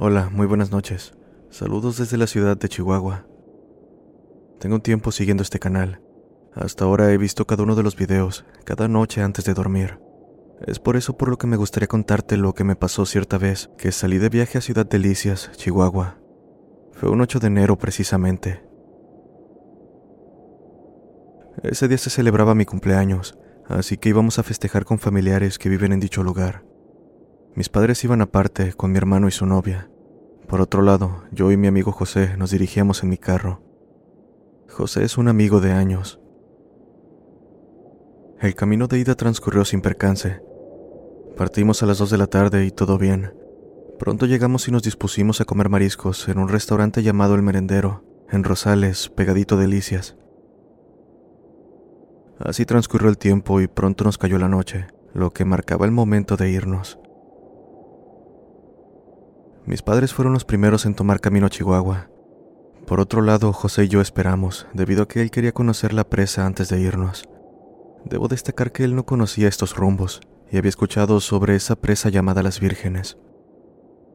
Hola, muy buenas noches. Saludos desde la ciudad de Chihuahua. Tengo un tiempo siguiendo este canal. Hasta ahora he visto cada uno de los videos, cada noche antes de dormir. Es por eso por lo que me gustaría contarte lo que me pasó cierta vez que salí de viaje a Ciudad Delicias, Chihuahua. Fue un 8 de enero precisamente. Ese día se celebraba mi cumpleaños, así que íbamos a festejar con familiares que viven en dicho lugar. Mis padres iban aparte con mi hermano y su novia. Por otro lado, yo y mi amigo José nos dirigíamos en mi carro. José es un amigo de años. El camino de ida transcurrió sin percance. Partimos a las 2 de la tarde y todo bien. Pronto llegamos y nos dispusimos a comer mariscos en un restaurante llamado El Merendero, en Rosales, pegadito Delicias. Así transcurrió el tiempo y pronto nos cayó la noche, lo que marcaba el momento de irnos. Mis padres fueron los primeros en tomar camino a Chihuahua. Por otro lado, José y yo esperamos, debido a que él quería conocer la presa antes de irnos. Debo destacar que él no conocía estos rumbos y había escuchado sobre esa presa llamada Las Vírgenes.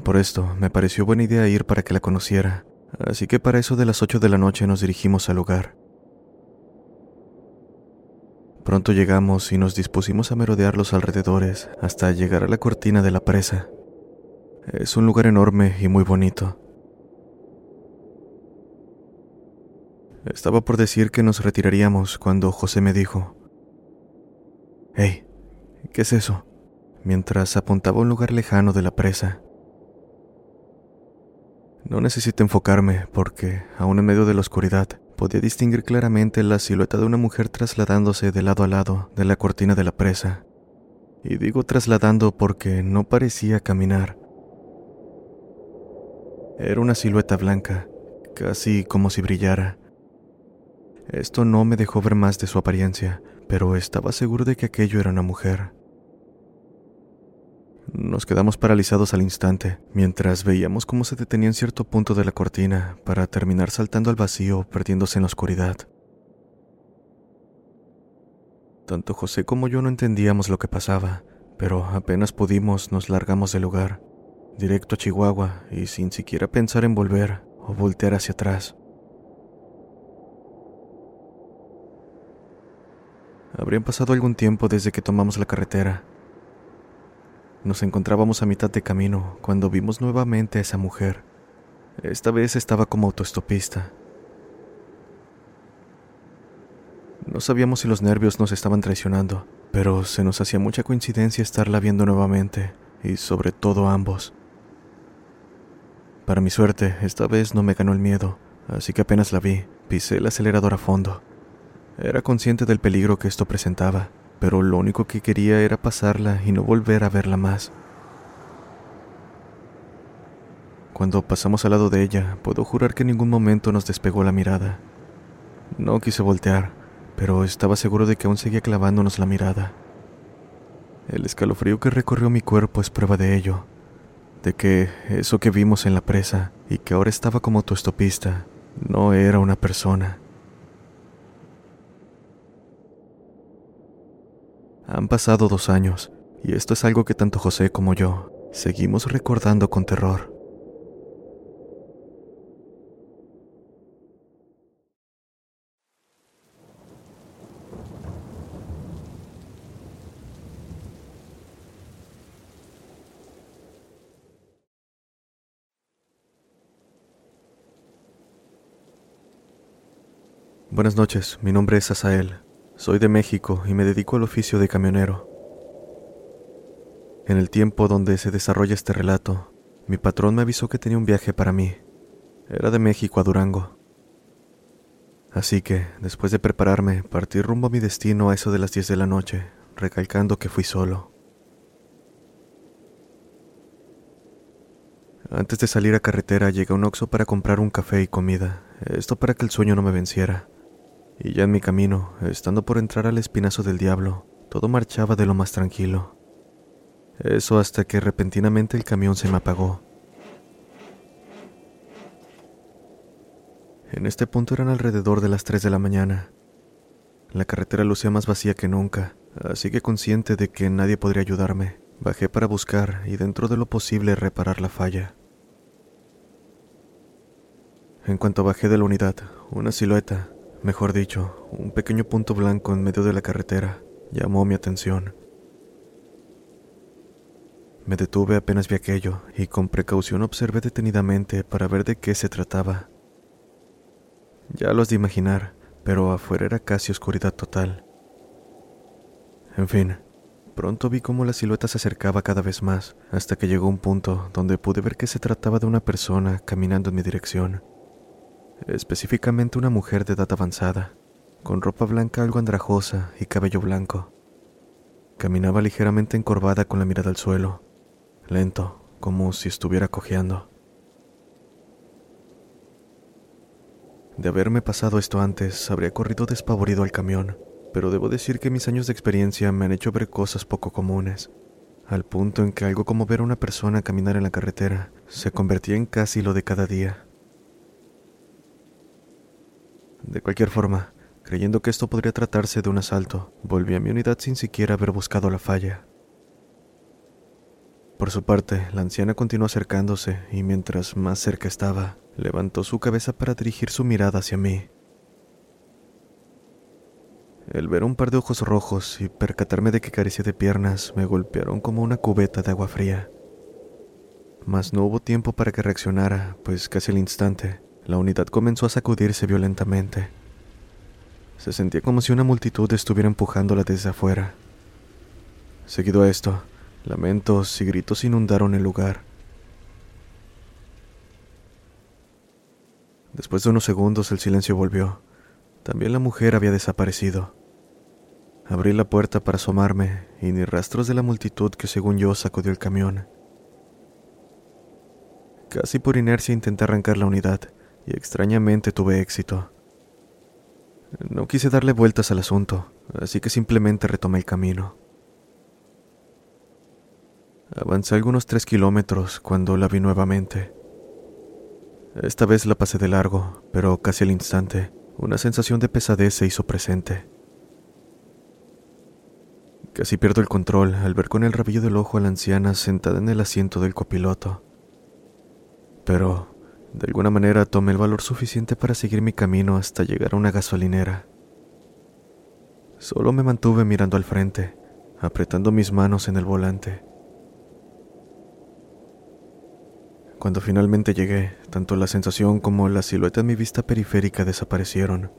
Por esto, me pareció buena idea ir para que la conociera, así que para eso de las 8 de la noche nos dirigimos al lugar. Pronto llegamos y nos dispusimos a merodear los alrededores hasta llegar a la cortina de la presa. Es un lugar enorme y muy bonito. Estaba por decir que nos retiraríamos cuando José me dijo, Hey, ¿qué es eso? mientras apuntaba a un lugar lejano de la presa. No necesito enfocarme porque, aún en medio de la oscuridad, podía distinguir claramente la silueta de una mujer trasladándose de lado a lado de la cortina de la presa. Y digo trasladando porque no parecía caminar, era una silueta blanca, casi como si brillara. Esto no me dejó ver más de su apariencia, pero estaba seguro de que aquello era una mujer. Nos quedamos paralizados al instante, mientras veíamos cómo se detenía en cierto punto de la cortina para terminar saltando al vacío, perdiéndose en la oscuridad. Tanto José como yo no entendíamos lo que pasaba, pero apenas pudimos nos largamos del lugar directo a Chihuahua y sin siquiera pensar en volver o voltear hacia atrás. Habrían pasado algún tiempo desde que tomamos la carretera. Nos encontrábamos a mitad de camino cuando vimos nuevamente a esa mujer. Esta vez estaba como autoestopista. No sabíamos si los nervios nos estaban traicionando, pero se nos hacía mucha coincidencia estarla viendo nuevamente, y sobre todo ambos. Para mi suerte, esta vez no me ganó el miedo, así que apenas la vi, pisé el acelerador a fondo. Era consciente del peligro que esto presentaba, pero lo único que quería era pasarla y no volver a verla más. Cuando pasamos al lado de ella, puedo jurar que en ningún momento nos despegó la mirada. No quise voltear, pero estaba seguro de que aún seguía clavándonos la mirada. El escalofrío que recorrió mi cuerpo es prueba de ello, de que eso que vimos en la presa y que ahora estaba como autoestopista no era una persona. Han pasado dos años y esto es algo que tanto José como yo seguimos recordando con terror. Buenas noches, mi nombre es Asael. Soy de México y me dedico al oficio de camionero. En el tiempo donde se desarrolla este relato, mi patrón me avisó que tenía un viaje para mí. Era de México a Durango. Así que, después de prepararme, partí rumbo a mi destino a eso de las 10 de la noche, recalcando que fui solo. Antes de salir a carretera llegué a un Oxxo para comprar un café y comida, esto para que el sueño no me venciera. Y ya en mi camino, estando por entrar al espinazo del diablo, todo marchaba de lo más tranquilo. Eso hasta que repentinamente el camión se me apagó. En este punto eran alrededor de las 3 de la mañana. La carretera lucía más vacía que nunca, así que consciente de que nadie podría ayudarme, bajé para buscar y dentro de lo posible reparar la falla. En cuanto bajé de la unidad, una silueta, mejor dicho, un pequeño punto blanco en medio de la carretera, llamó mi atención. Me detuve apenas vi aquello y con precaución observé detenidamente para ver de qué se trataba. Ya los de imaginar, pero afuera era casi oscuridad total. En fin, pronto vi cómo la silueta se acercaba cada vez más, hasta que llegó un punto donde pude ver que se trataba de una persona caminando en mi dirección específicamente una mujer de edad avanzada, con ropa blanca algo andrajosa y cabello blanco. Caminaba ligeramente encorvada con la mirada al suelo, lento, como si estuviera cojeando. De haberme pasado esto antes, habría corrido despavorido al camión, pero debo decir que mis años de experiencia me han hecho ver cosas poco comunes, al punto en que algo como ver a una persona caminar en la carretera se convertía en casi lo de cada día. De cualquier forma, creyendo que esto podría tratarse de un asalto, volví a mi unidad sin siquiera haber buscado la falla. Por su parte, la anciana continuó acercándose y mientras más cerca estaba, levantó su cabeza para dirigir su mirada hacia mí. El ver un par de ojos rojos y percatarme de que carecía de piernas me golpearon como una cubeta de agua fría. Mas no hubo tiempo para que reaccionara, pues casi al instante la unidad comenzó a sacudirse violentamente. Se sentía como si una multitud estuviera empujándola desde afuera. Seguido a esto, lamentos y gritos inundaron el lugar. Después de unos segundos el silencio volvió. También la mujer había desaparecido. Abrí la puerta para asomarme y ni rastros de la multitud que según yo sacudió el camión. Casi por inercia intenté arrancar la unidad, y extrañamente tuve éxito. No quise darle vueltas al asunto, así que simplemente retomé el camino. Avancé algunos tres kilómetros cuando la vi nuevamente. Esta vez la pasé de largo, pero casi al instante, una sensación de pesadez se hizo presente. Casi pierdo el control al ver con el rabillo del ojo a la anciana sentada en el asiento del copiloto. Pero de alguna manera tomé el valor suficiente para seguir mi camino hasta llegar a una gasolinera. Solo me mantuve mirando al frente, apretando mis manos en el volante. Cuando finalmente llegué, tanto la sensación como la silueta en mi vista periférica desaparecieron.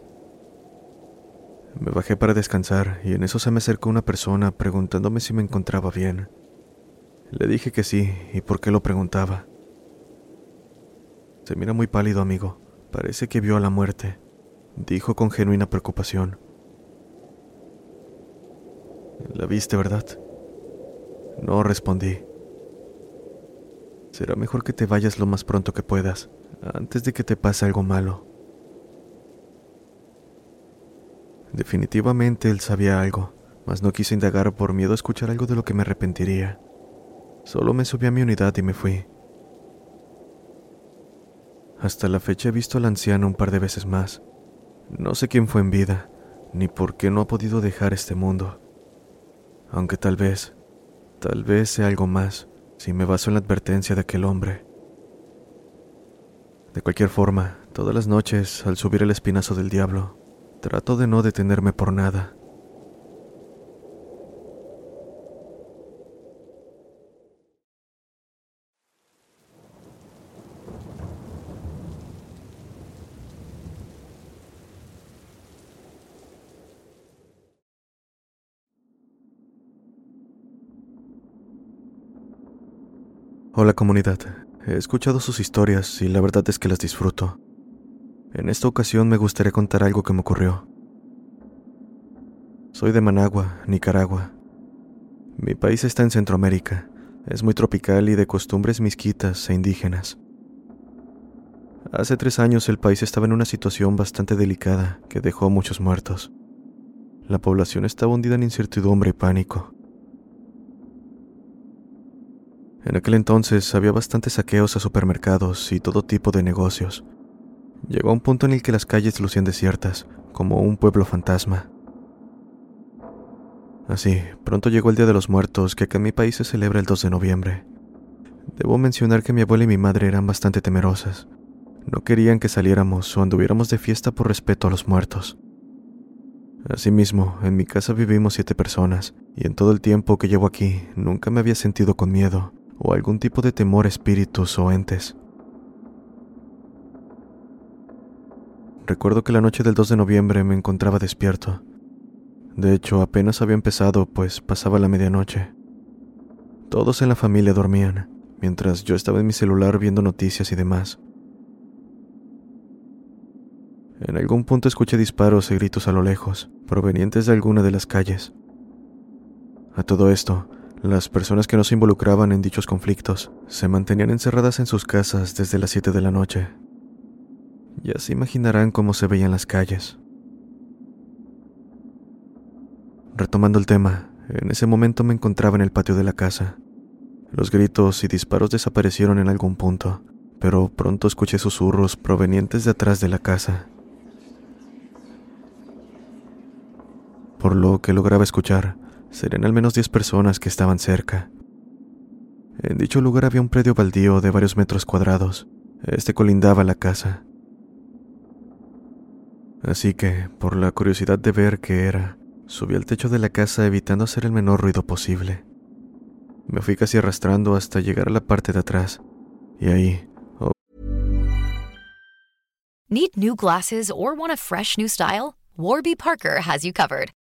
Me bajé para descansar y en eso se me acercó una persona preguntándome si me encontraba bien. Le dije que sí y por qué lo preguntaba. Se mira muy pálido, amigo. Parece que vio a la muerte, dijo con genuina preocupación. La viste, ¿verdad? No respondí. Será mejor que te vayas lo más pronto que puedas, antes de que te pase algo malo. Definitivamente él sabía algo, mas no quise indagar por miedo a escuchar algo de lo que me arrepentiría. Solo me subí a mi unidad y me fui. Hasta la fecha he visto al anciano un par de veces más. No sé quién fue en vida, ni por qué no ha podido dejar este mundo. Aunque tal vez, tal vez sea algo más, si me baso en la advertencia de aquel hombre. De cualquier forma, todas las noches, al subir el espinazo del diablo, trato de no detenerme por nada Hola comunidad, he escuchado sus historias y la verdad es que las disfruto. En esta ocasión me gustaría contar algo que me ocurrió. Soy de Managua, Nicaragua. Mi país está en Centroamérica, es muy tropical y de costumbres misquitas e indígenas. Hace tres años el país estaba en una situación bastante delicada que dejó muchos muertos. La población estaba hundida en incertidumbre y pánico. En aquel entonces había bastantes saqueos a supermercados y todo tipo de negocios. Llegó a un punto en el que las calles lucían desiertas, como un pueblo fantasma. Así, pronto llegó el Día de los Muertos, que acá en mi país se celebra el 2 de noviembre. Debo mencionar que mi abuela y mi madre eran bastante temerosas. No querían que saliéramos o anduviéramos de fiesta por respeto a los muertos. Asimismo, en mi casa vivimos siete personas, y en todo el tiempo que llevo aquí nunca me había sentido con miedo o algún tipo de temor espíritus o entes. Recuerdo que la noche del 2 de noviembre me encontraba despierto. De hecho, apenas había empezado, pues pasaba la medianoche. Todos en la familia dormían, mientras yo estaba en mi celular viendo noticias y demás. En algún punto escuché disparos y gritos a lo lejos, provenientes de alguna de las calles. A todo esto, las personas que no se involucraban en dichos conflictos se mantenían encerradas en sus casas desde las 7 de la noche. Ya se imaginarán cómo se veían las calles. Retomando el tema, en ese momento me encontraba en el patio de la casa. Los gritos y disparos desaparecieron en algún punto, pero pronto escuché susurros provenientes de atrás de la casa. Por lo que lograba escuchar, serían al menos diez personas que estaban cerca. En dicho lugar había un predio baldío de varios metros cuadrados. Este colindaba la casa. Así que, por la curiosidad de ver qué era, Subí al techo de la casa evitando hacer el menor ruido posible. Me fui casi arrastrando hasta llegar a la parte de atrás. Y ahí... Oh. Need new glasses or want a fresh new style? Warby Parker has you covered.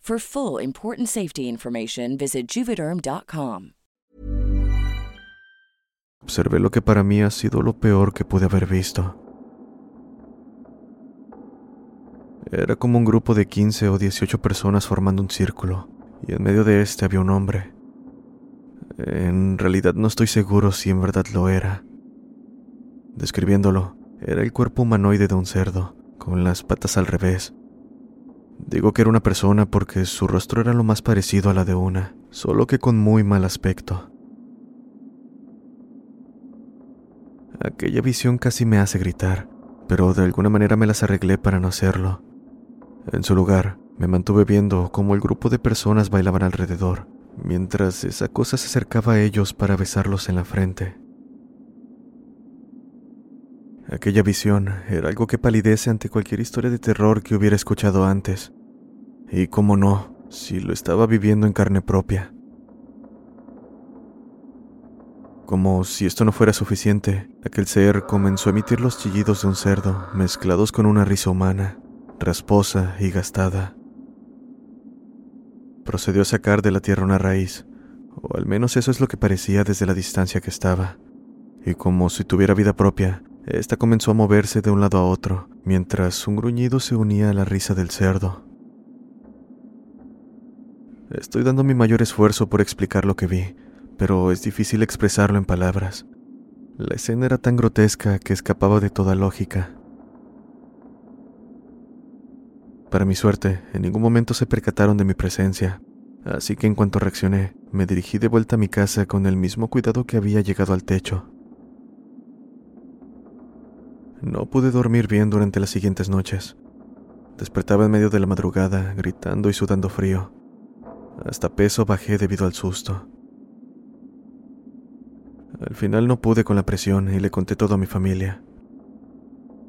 For full important safety information, visit juvederm.com. Observé lo que para mí ha sido lo peor que pude haber visto. Era como un grupo de 15 o 18 personas formando un círculo, y en medio de este había un hombre. En realidad no estoy seguro si en verdad lo era. Describiéndolo, era el cuerpo humanoide de un cerdo, con las patas al revés, Digo que era una persona porque su rostro era lo más parecido a la de una, solo que con muy mal aspecto. Aquella visión casi me hace gritar, pero de alguna manera me las arreglé para no hacerlo. En su lugar, me mantuve viendo cómo el grupo de personas bailaban alrededor, mientras esa cosa se acercaba a ellos para besarlos en la frente. Aquella visión era algo que palidece ante cualquier historia de terror que hubiera escuchado antes. Y cómo no, si lo estaba viviendo en carne propia. Como si esto no fuera suficiente, aquel ser comenzó a emitir los chillidos de un cerdo, mezclados con una risa humana, rasposa y gastada. Procedió a sacar de la tierra una raíz, o al menos eso es lo que parecía desde la distancia que estaba, y como si tuviera vida propia, ésta comenzó a moverse de un lado a otro, mientras un gruñido se unía a la risa del cerdo. Estoy dando mi mayor esfuerzo por explicar lo que vi, pero es difícil expresarlo en palabras. La escena era tan grotesca que escapaba de toda lógica. Para mi suerte, en ningún momento se percataron de mi presencia, así que en cuanto reaccioné, me dirigí de vuelta a mi casa con el mismo cuidado que había llegado al techo. No pude dormir bien durante las siguientes noches. Despertaba en medio de la madrugada, gritando y sudando frío. Hasta peso bajé debido al susto. Al final no pude con la presión y le conté todo a mi familia.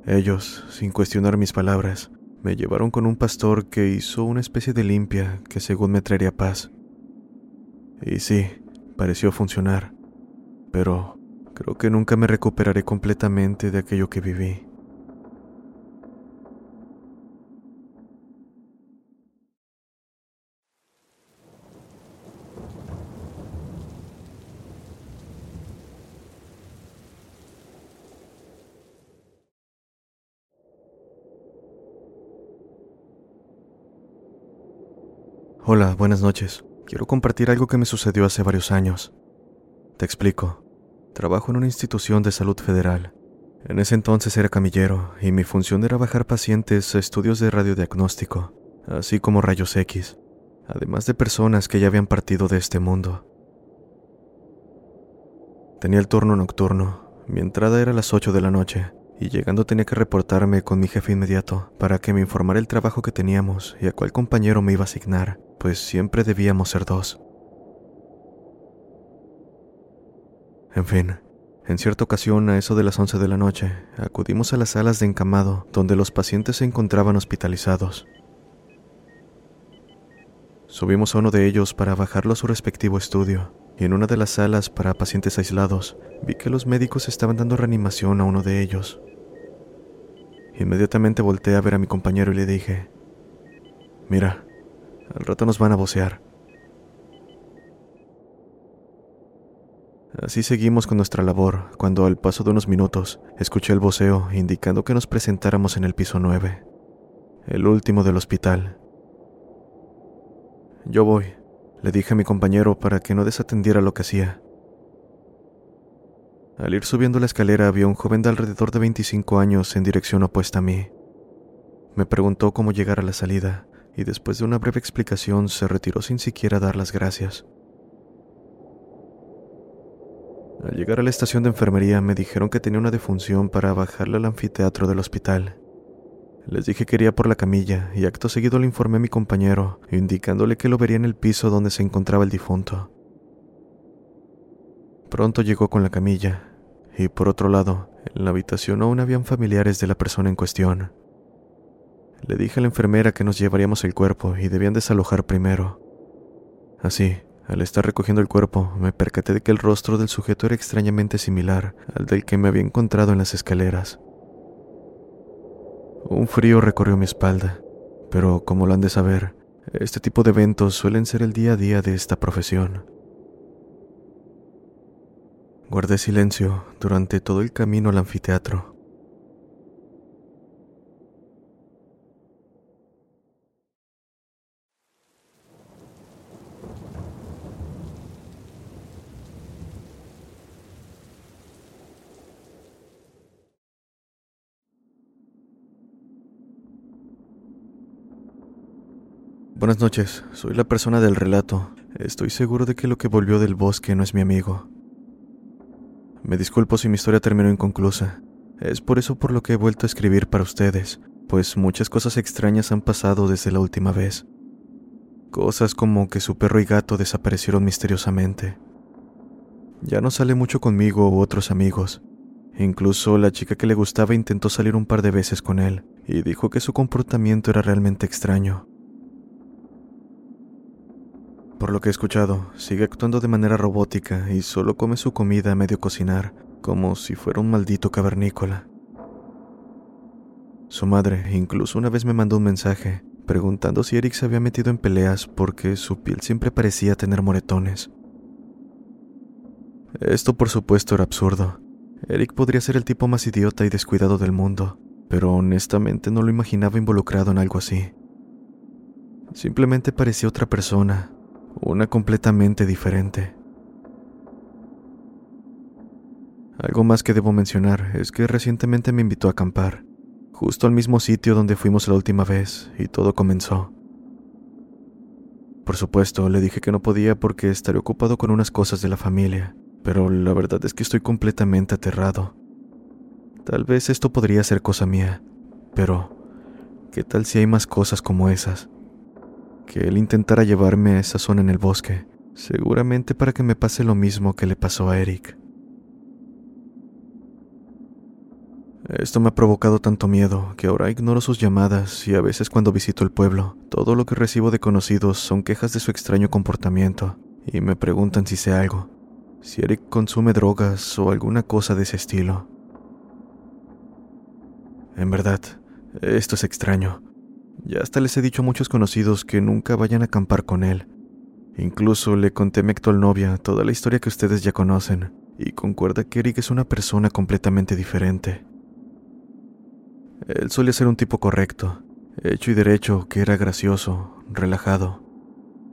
Ellos, sin cuestionar mis palabras, me llevaron con un pastor que hizo una especie de limpia que según me traería paz. Y sí, pareció funcionar, pero creo que nunca me recuperaré completamente de aquello que viví. Hola, buenas noches. Quiero compartir algo que me sucedió hace varios años. Te explico. Trabajo en una institución de salud federal. En ese entonces era camillero y mi función era bajar pacientes a estudios de radiodiagnóstico, así como rayos X, además de personas que ya habían partido de este mundo. Tenía el turno nocturno. Mi entrada era a las 8 de la noche y llegando tenía que reportarme con mi jefe inmediato para que me informara el trabajo que teníamos y a cuál compañero me iba a asignar, pues siempre debíamos ser dos. En fin, en cierta ocasión, a eso de las 11 de la noche, acudimos a las salas de encamado donde los pacientes se encontraban hospitalizados. Subimos a uno de ellos para bajarlo a su respectivo estudio, y en una de las salas para pacientes aislados vi que los médicos estaban dando reanimación a uno de ellos. Inmediatamente volteé a ver a mi compañero y le dije, mira, al rato nos van a vocear. Así seguimos con nuestra labor, cuando al paso de unos minutos escuché el voceo indicando que nos presentáramos en el piso 9, el último del hospital. Yo voy, le dije a mi compañero para que no desatendiera lo que hacía. Al ir subiendo la escalera había un joven de alrededor de 25 años en dirección opuesta a mí. Me preguntó cómo llegar a la salida y después de una breve explicación se retiró sin siquiera dar las gracias. Al llegar a la estación de enfermería me dijeron que tenía una defunción para bajarle al anfiteatro del hospital. Les dije que iría por la camilla y acto seguido le informé a mi compañero, indicándole que lo vería en el piso donde se encontraba el difunto. Pronto llegó con la camilla, y por otro lado, en la habitación aún habían familiares de la persona en cuestión. Le dije a la enfermera que nos llevaríamos el cuerpo y debían desalojar primero. Así, al estar recogiendo el cuerpo, me percaté de que el rostro del sujeto era extrañamente similar al del que me había encontrado en las escaleras. Un frío recorrió mi espalda, pero como lo han de saber, este tipo de eventos suelen ser el día a día de esta profesión. Guardé silencio durante todo el camino al anfiteatro. Buenas noches, soy la persona del relato. Estoy seguro de que lo que volvió del bosque no es mi amigo. Me disculpo si mi historia terminó inconclusa. Es por eso por lo que he vuelto a escribir para ustedes, pues muchas cosas extrañas han pasado desde la última vez. Cosas como que su perro y gato desaparecieron misteriosamente. Ya no sale mucho conmigo u otros amigos. Incluso la chica que le gustaba intentó salir un par de veces con él y dijo que su comportamiento era realmente extraño. Por lo que he escuchado, sigue actuando de manera robótica y solo come su comida a medio cocinar, como si fuera un maldito cavernícola. Su madre incluso una vez me mandó un mensaje preguntando si Eric se había metido en peleas porque su piel siempre parecía tener moretones. Esto por supuesto era absurdo. Eric podría ser el tipo más idiota y descuidado del mundo, pero honestamente no lo imaginaba involucrado en algo así. Simplemente parecía otra persona, una completamente diferente. Algo más que debo mencionar es que recientemente me invitó a acampar, justo al mismo sitio donde fuimos la última vez, y todo comenzó. Por supuesto, le dije que no podía porque estaría ocupado con unas cosas de la familia, pero la verdad es que estoy completamente aterrado. Tal vez esto podría ser cosa mía, pero ¿qué tal si hay más cosas como esas? Que él intentara llevarme a esa zona en el bosque, seguramente para que me pase lo mismo que le pasó a Eric. Esto me ha provocado tanto miedo que ahora ignoro sus llamadas y a veces cuando visito el pueblo, todo lo que recibo de conocidos son quejas de su extraño comportamiento y me preguntan si sé algo, si Eric consume drogas o alguna cosa de ese estilo. En verdad, esto es extraño. Ya hasta les he dicho a muchos conocidos que nunca vayan a acampar con él. Incluso le conté a mi novia toda la historia que ustedes ya conocen, y concuerda que Eric es una persona completamente diferente. Él solía ser un tipo correcto, hecho y derecho, que era gracioso, relajado.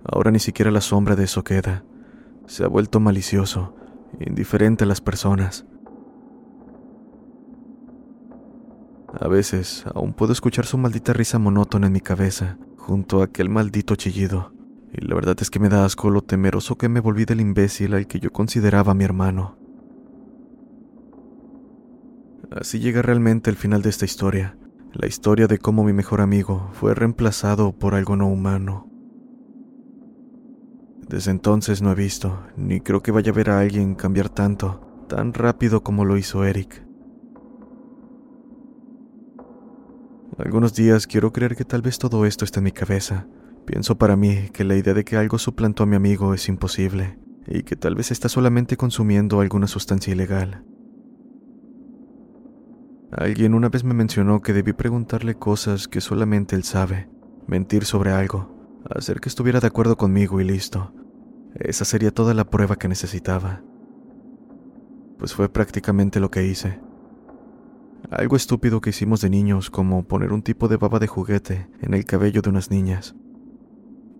Ahora ni siquiera la sombra de eso queda. Se ha vuelto malicioso, indiferente a las personas. A veces aún puedo escuchar su maldita risa monótona en mi cabeza, junto a aquel maldito chillido, y la verdad es que me da asco lo temeroso que me volví del imbécil al que yo consideraba mi hermano. Así llega realmente el final de esta historia, la historia de cómo mi mejor amigo fue reemplazado por algo no humano. Desde entonces no he visto, ni creo que vaya a ver a alguien cambiar tanto, tan rápido como lo hizo Eric. Algunos días quiero creer que tal vez todo esto está en mi cabeza. Pienso para mí que la idea de que algo suplantó a mi amigo es imposible, y que tal vez está solamente consumiendo alguna sustancia ilegal. Alguien una vez me mencionó que debí preguntarle cosas que solamente él sabe, mentir sobre algo, hacer que estuviera de acuerdo conmigo y listo. Esa sería toda la prueba que necesitaba. Pues fue prácticamente lo que hice. Algo estúpido que hicimos de niños, como poner un tipo de baba de juguete en el cabello de unas niñas.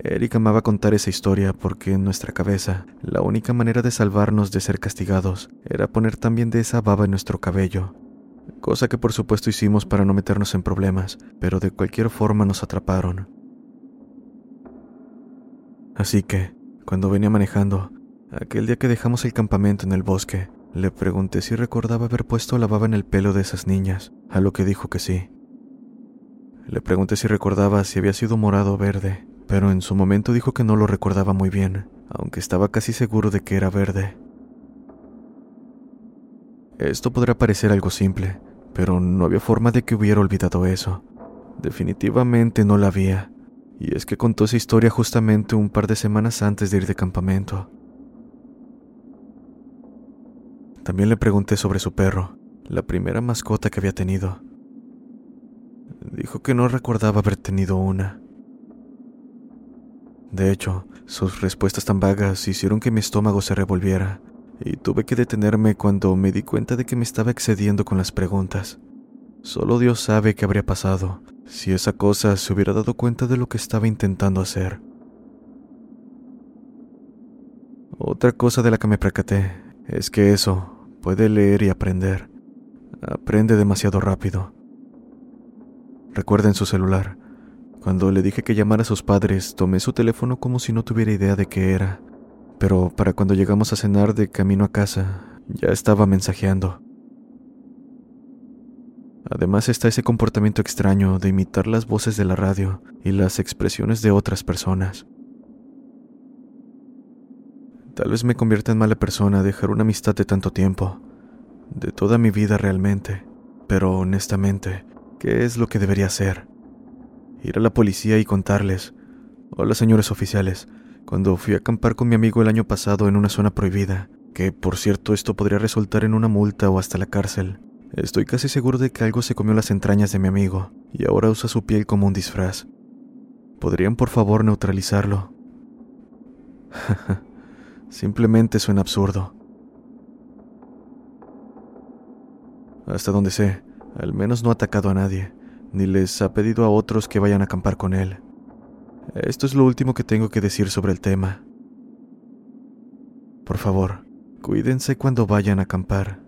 Eric amaba contar esa historia porque en nuestra cabeza la única manera de salvarnos de ser castigados era poner también de esa baba en nuestro cabello cosa que por supuesto hicimos para no meternos en problemas, pero de cualquier forma nos atraparon. Así que, cuando venía manejando, aquel día que dejamos el campamento en el bosque, le pregunté si recordaba haber puesto la baba en el pelo de esas niñas, a lo que dijo que sí. Le pregunté si recordaba si había sido morado o verde, pero en su momento dijo que no lo recordaba muy bien, aunque estaba casi seguro de que era verde. Esto podrá parecer algo simple, pero no había forma de que hubiera olvidado eso. Definitivamente no la había. Y es que contó esa historia justamente un par de semanas antes de ir de campamento. También le pregunté sobre su perro, la primera mascota que había tenido. Dijo que no recordaba haber tenido una. De hecho, sus respuestas tan vagas hicieron que mi estómago se revolviera y tuve que detenerme cuando me di cuenta de que me estaba excediendo con las preguntas. Solo Dios sabe qué habría pasado si esa cosa se hubiera dado cuenta de lo que estaba intentando hacer. Otra cosa de la que me percaté es que eso puede leer y aprender. Aprende demasiado rápido. Recuerden su celular. Cuando le dije que llamara a sus padres, tomé su teléfono como si no tuviera idea de qué era pero para cuando llegamos a cenar de camino a casa, ya estaba mensajeando. Además está ese comportamiento extraño de imitar las voces de la radio y las expresiones de otras personas. Tal vez me convierta en mala persona dejar una amistad de tanto tiempo, de toda mi vida realmente, pero honestamente, ¿qué es lo que debería hacer? Ir a la policía y contarles, hola señores oficiales, cuando fui a acampar con mi amigo el año pasado en una zona prohibida, que por cierto esto podría resultar en una multa o hasta la cárcel. Estoy casi seguro de que algo se comió las entrañas de mi amigo y ahora usa su piel como un disfraz. ¿Podrían por favor neutralizarlo? Simplemente suena absurdo. Hasta donde sé, al menos no ha atacado a nadie, ni les ha pedido a otros que vayan a acampar con él. Esto es lo último que tengo que decir sobre el tema. Por favor, cuídense cuando vayan a acampar.